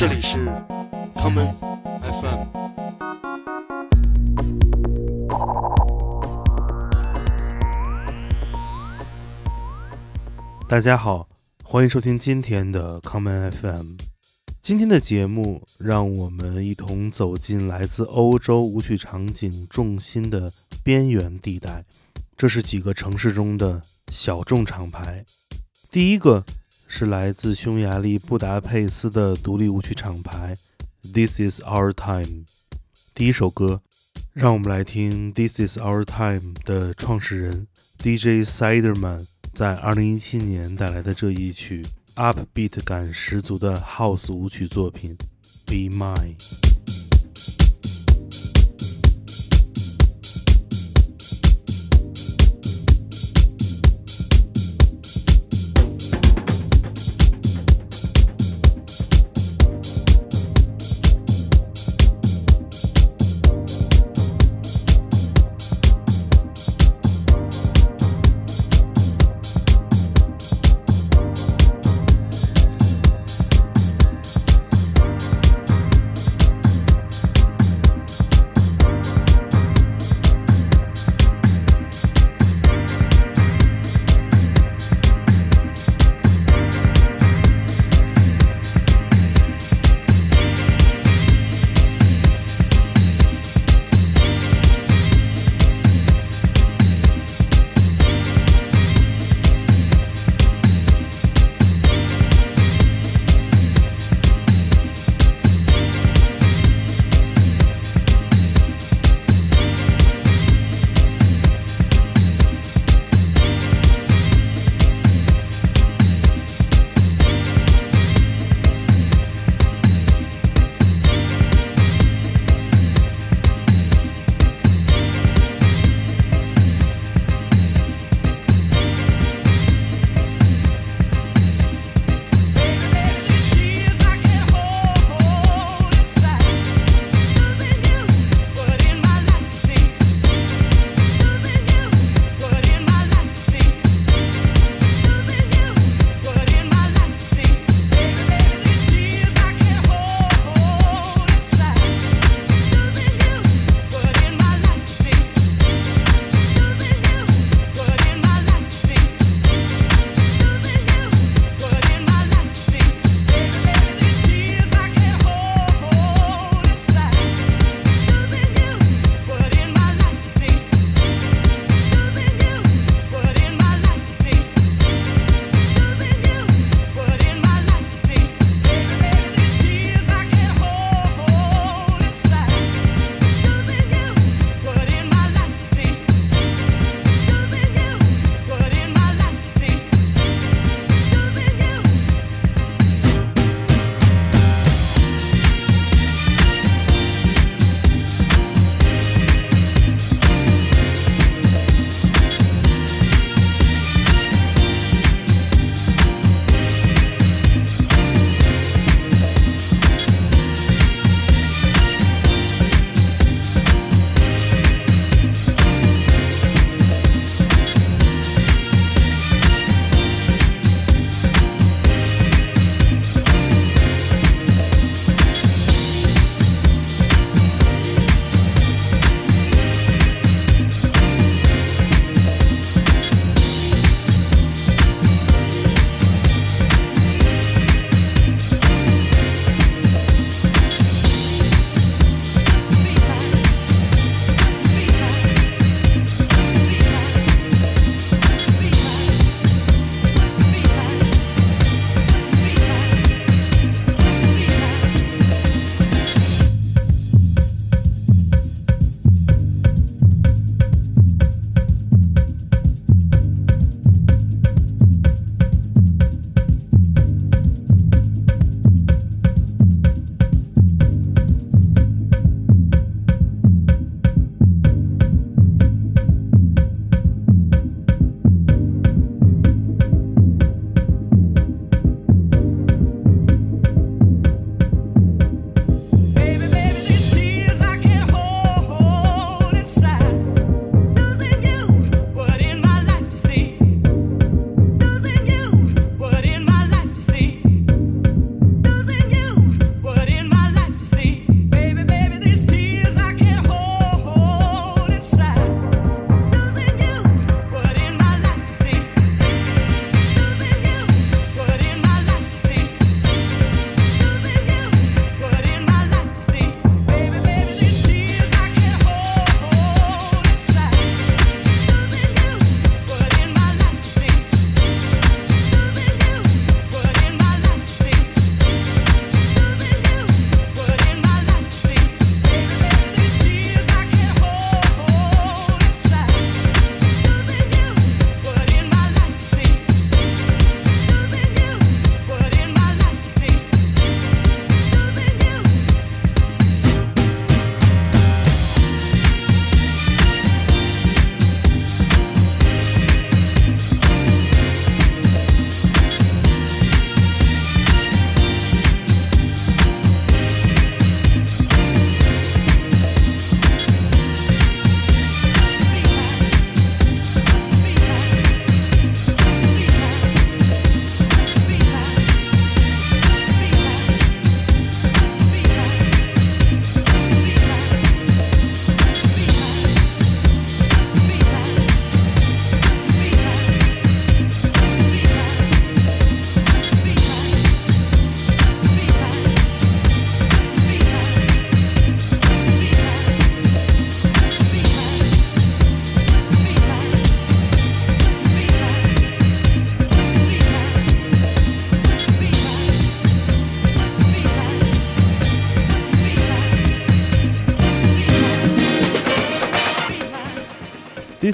这里是 common FM。大家好，欢迎收听今天的 common FM。今天的节目，让我们一同走进来自欧洲舞曲场景重心的边缘地带。这是几个城市中的小众厂牌。第一个是来自匈牙利布达佩斯的独立舞曲厂牌 This Is Our Time。第一首歌，让我们来听 This Is Our Time 的创始人 DJ Siderman 在2017年带来的这一曲。Upbeat 感十足的 House 舞曲作品《Be Mine》。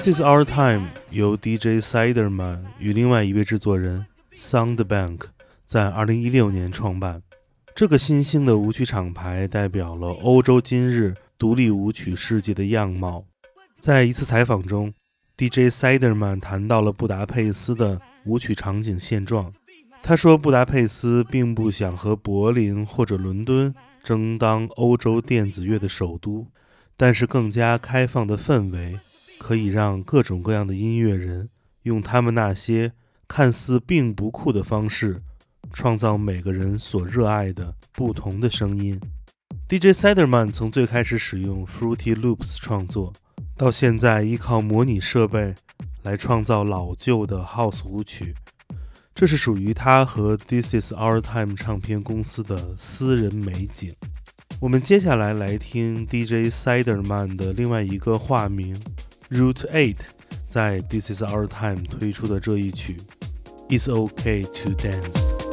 This is our time 由 DJ Siderman 与另外一位制作人 Soundbank 在2016年创办。这个新兴的舞曲厂牌代表了欧洲今日独立舞曲世界的样貌。在一次采访中，DJ Siderman 谈到了布达佩斯的舞曲场景现状。他说，布达佩斯并不想和柏林或者伦敦争当欧洲电子乐的首都，但是更加开放的氛围可以让各种各样的音乐人用他们那些看似并不酷的方式，创造每个人所热爱的不同的声音。DJ Siderman 从最开始使用 Fruity Loops 创作，到现在依靠模拟设备来创造老旧的 House 舞曲。这是属于他和 This Is Our Time 唱片公司的私人美景。我们接下来来听 DJ Siderman 的另外一个化名 Root Eight 在 This Is Our Time 推出的这一曲 It's OK to Dance。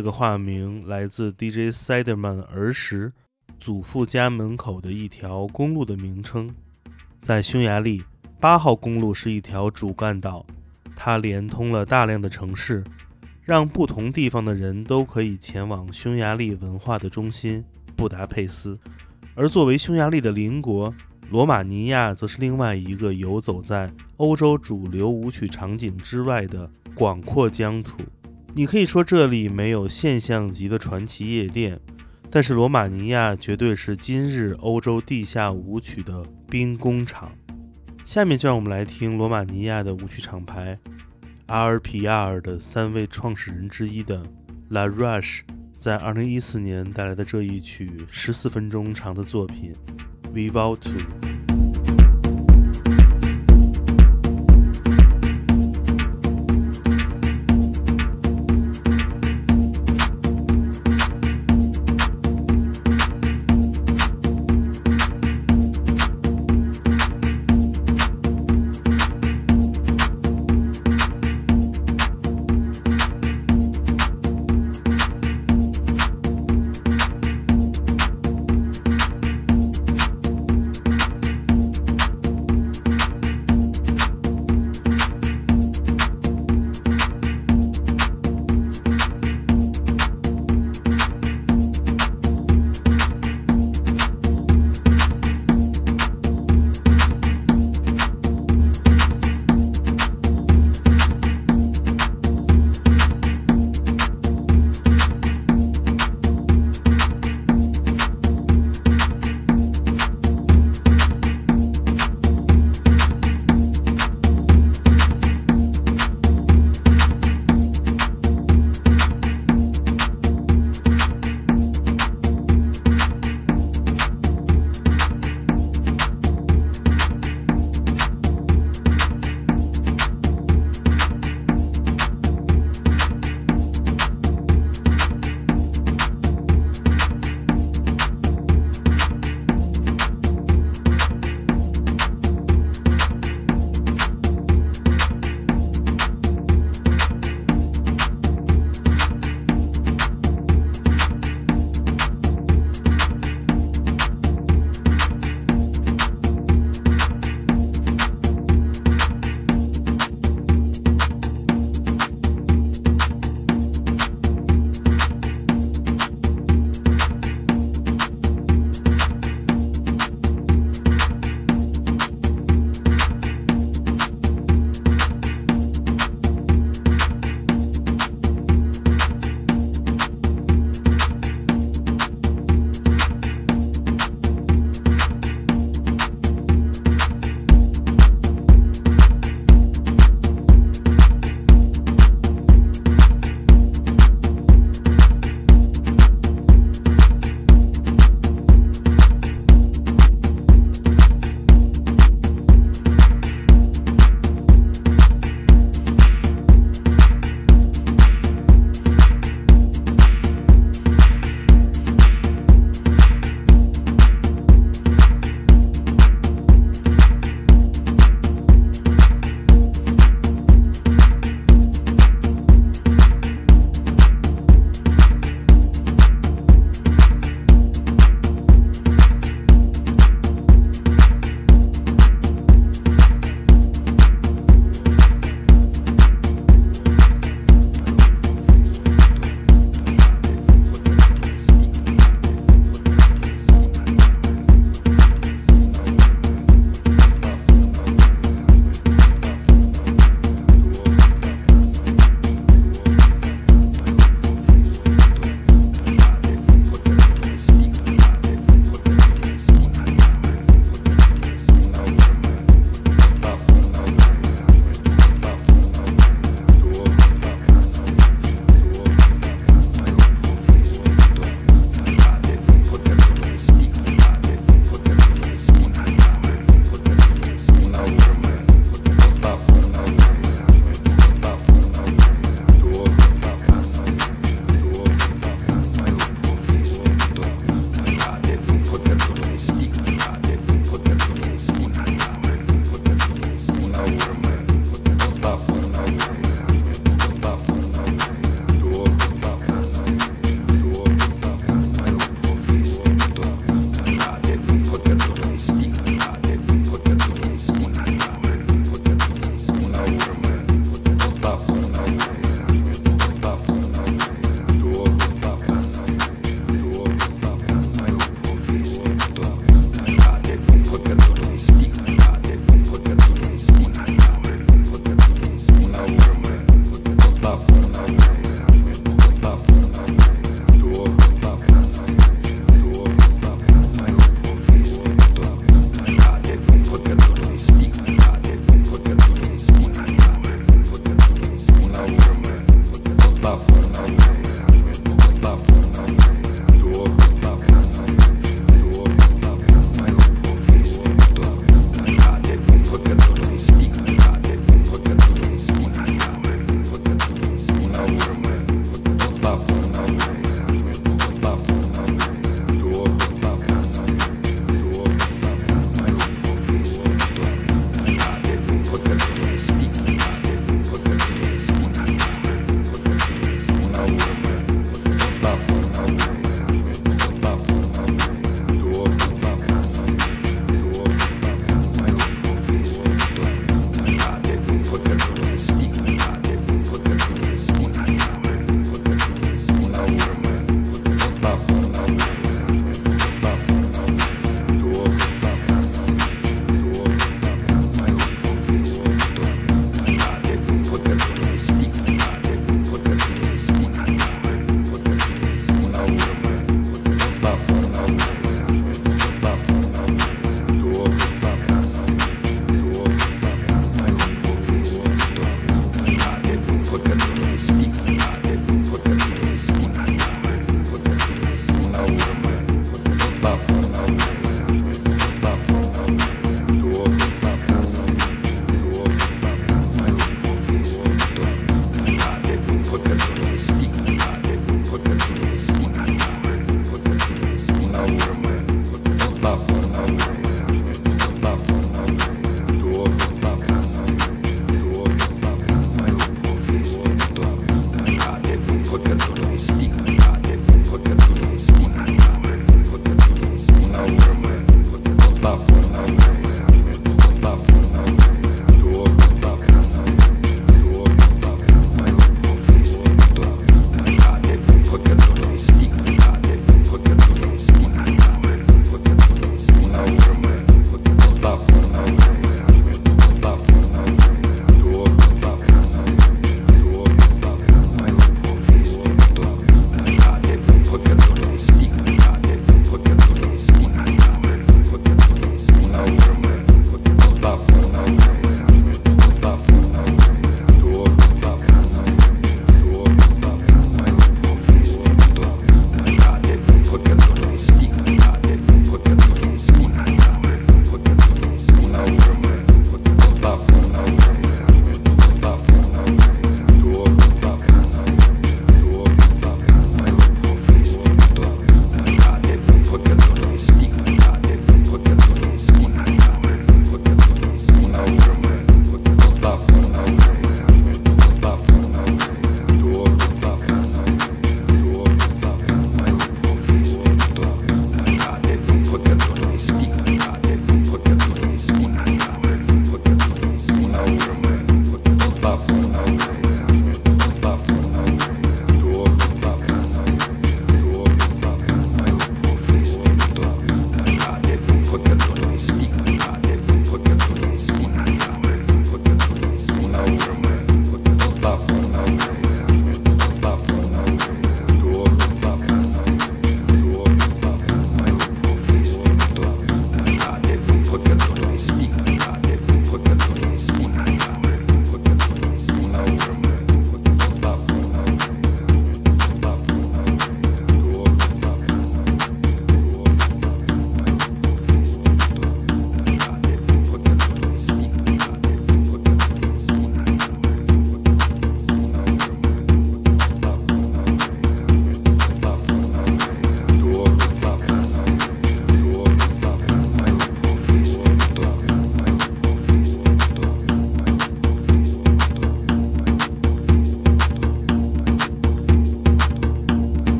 这个化名来自 DJ Siderman 儿时祖父家门口的一条公路的名称。在匈牙利，八号公路是一条主干道，它连通了大量的城市。让不同地方的人都可以前往匈牙利文化的中心布达佩斯。而作为匈牙利的邻国，罗马尼亚则是另外一个游走在欧洲主流舞曲场景之外的广阔疆土。你可以说这里没有现象级的传奇夜店，但是罗马尼亚绝对是今日欧洲地下舞曲的兵工厂。下面就让我们来听罗马尼亚的舞曲厂牌 RPR 的三位创始人之一的 La Rush。在二零一四年带来的这一曲十四分钟长的作品《Vivo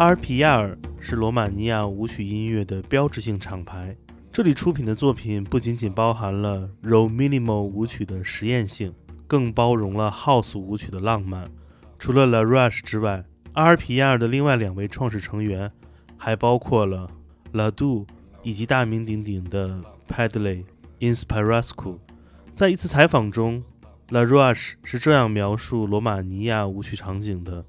阿尔皮亚尔是罗马尼亚舞曲音乐的标志性厂牌，这里出品的作品不仅仅包含了 Ro Minimal 舞曲的实验性，更包容了 House 舞曲的浪漫。除了 La Rush 之外，阿尔皮亚尔的另外两位创始成员还包括了 La Du 以及大名鼎鼎的 Padley Inspirascu。在一次采访中，La Rush 是这样描述罗马尼亚舞曲场景的。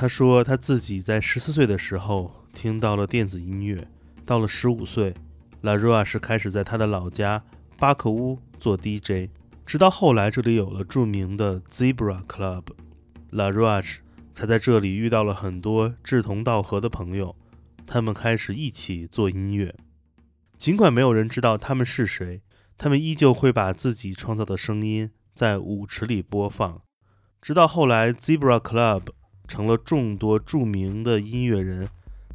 他说，他自己在十四岁的时候听到了电子音乐，到了十五岁，La Rush 开始在他的老家巴克乌做 DJ，直到后来这里有了著名的 Zebra Club，La Rush 才在这里遇到了很多志同道合的朋友，他们开始一起做音乐。尽管没有人知道他们是谁，他们依旧会把自己创造的声音在舞池里播放，直到后来 Zebra Club。成了众多著名的音乐人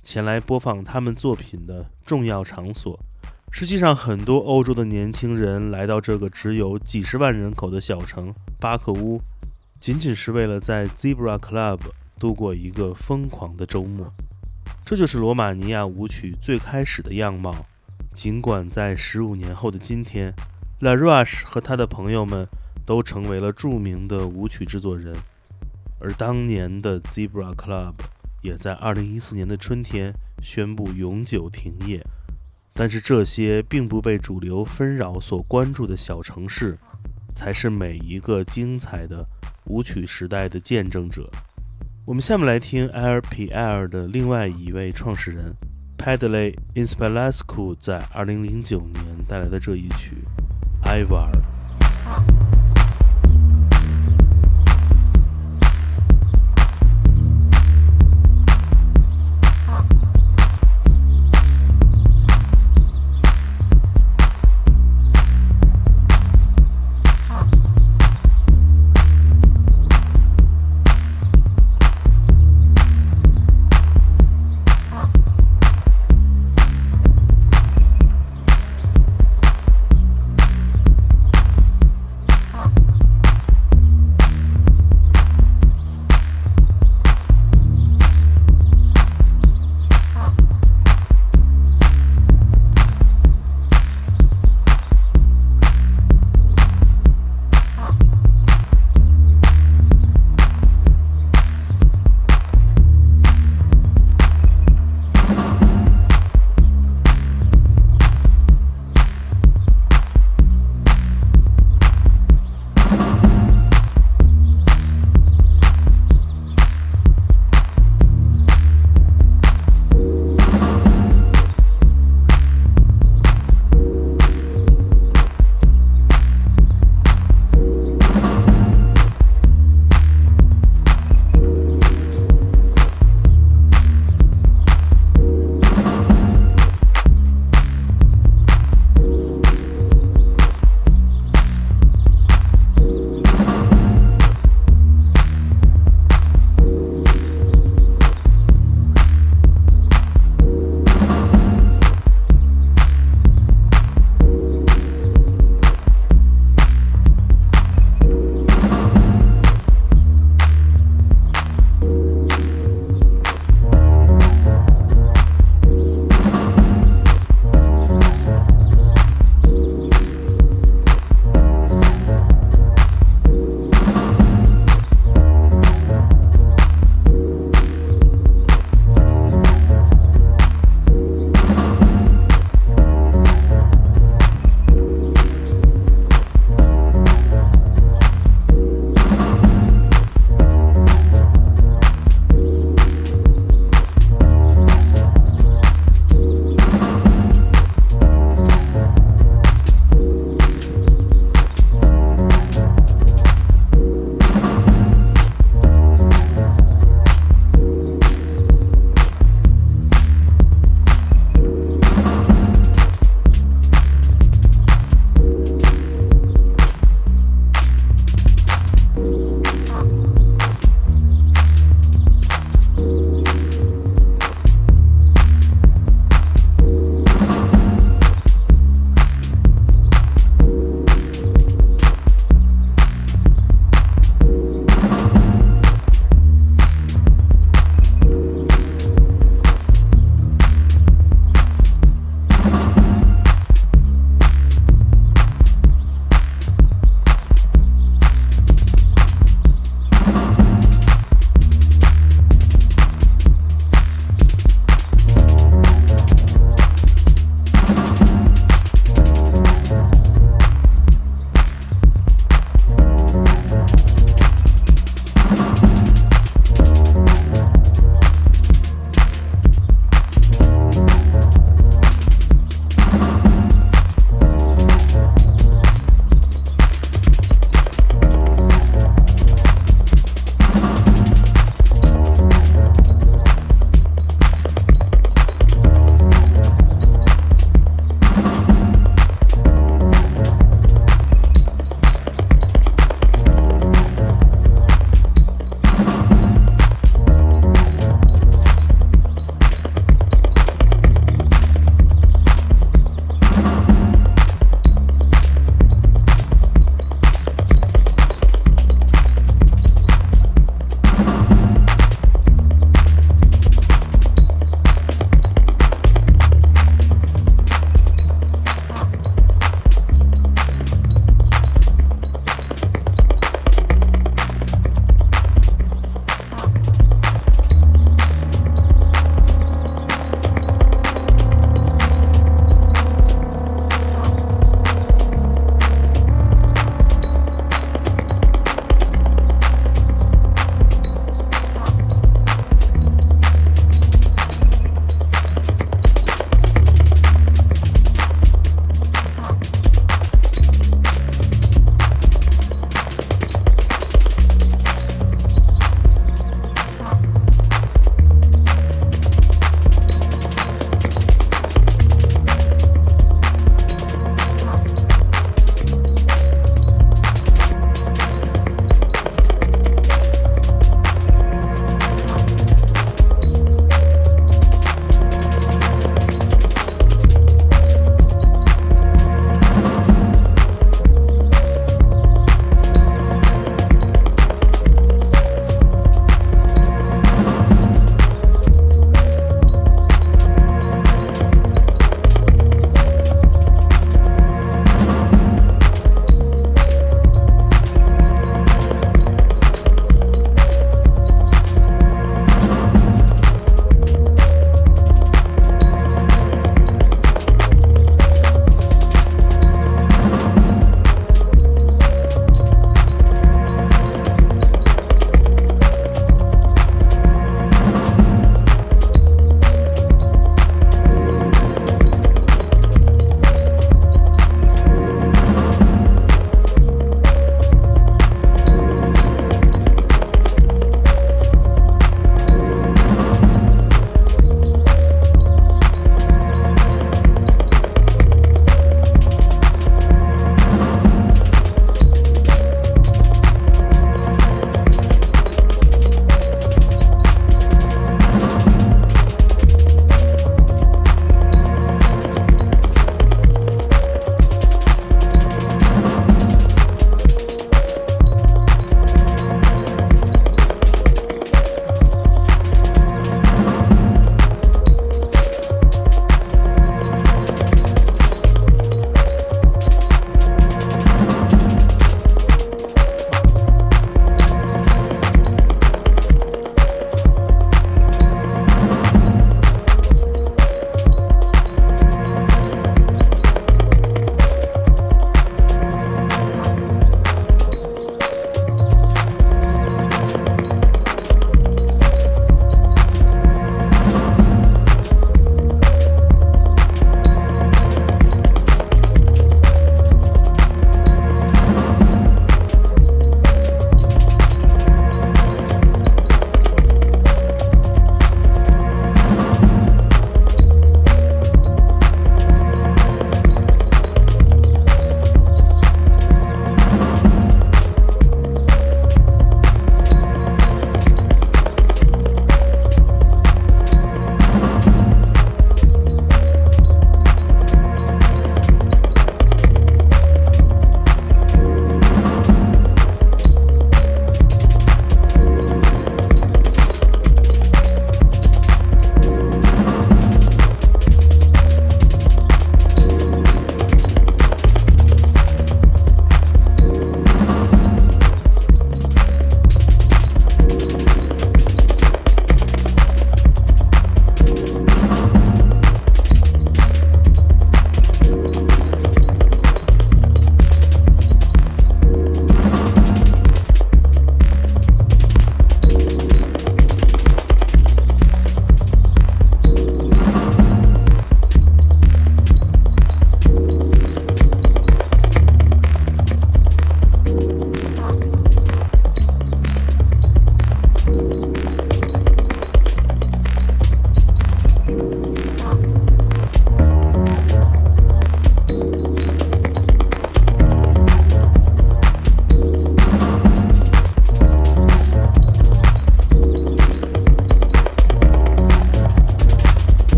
前来播放他们作品的重要场所。实际上，很多欧洲的年轻人来到这个只有几十万人口的小城巴克乌，仅仅是为了在 Zebra Club 度过一个疯狂的周末。这就是罗马尼亚舞曲最开始的样貌。尽管在十五年后的今天，La Rush 和他的朋友们都成为了著名的舞曲制作人。而当年的 Zebra Club 也在2014年的春天宣布永久停业，但是这些并不被主流纷扰所关注的小城市，才是每一个精彩的舞曲时代的见证者。我们下面来听 LPL 的另外一位创始人 Padley i n s p a l a s c u 在2009年带来的这一曲《埃瓦尔》。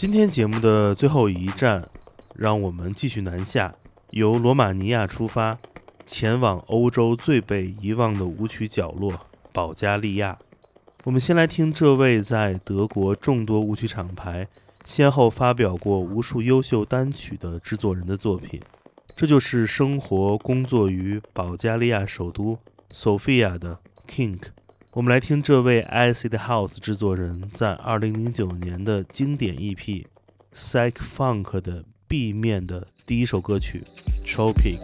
今天节目的最后一站，让我们继续南下，由罗马尼亚出发，前往欧洲最被遗忘的舞曲角落——保加利亚。我们先来听这位在德国众多舞曲厂牌先后发表过无数优秀单曲的制作人的作品。这就是生活工作于保加利亚首都索菲亚的 Kink。我们来听这位 Acid House 制作人在2009年的经典 EP《Psych Funk》的 B 面的第一首歌曲《Tropic》。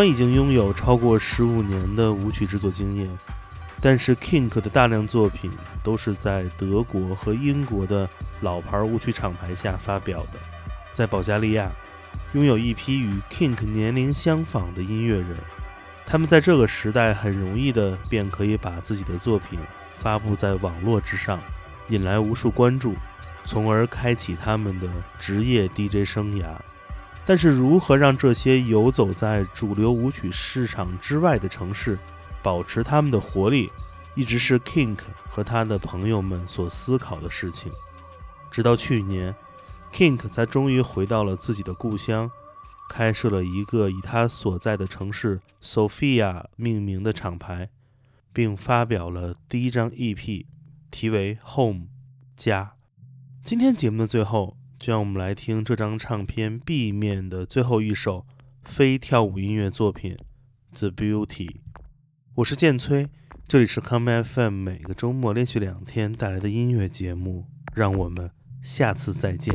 管已经拥有超过十五年的舞曲制作经验，但是 Kink 的大量作品都是在德国和英国的老牌舞曲厂牌下发表的。在保加利亚，拥有一批与 Kink 年龄相仿的音乐人，他们在这个时代很容易的便可以把自己的作品发布在网络之上，引来无数关注，从而开启他们的职业 DJ 生涯。但是，如何让这些游走在主流舞曲市场之外的城市保持他们的活力，一直是 Kink 和他的朋友们所思考的事情。直到去年，Kink 才终于回到了自己的故乡，开设了一个以他所在的城市 Sofia 命名的厂牌，并发表了第一张 EP，题为《Home》家。今天节目的最后。就让我们来听这张唱片 B 面的最后一首非跳舞音乐作品《The Beauty》。我是剑崔，这里是 Come FM，每个周末连续两天带来的音乐节目。让我们下次再见。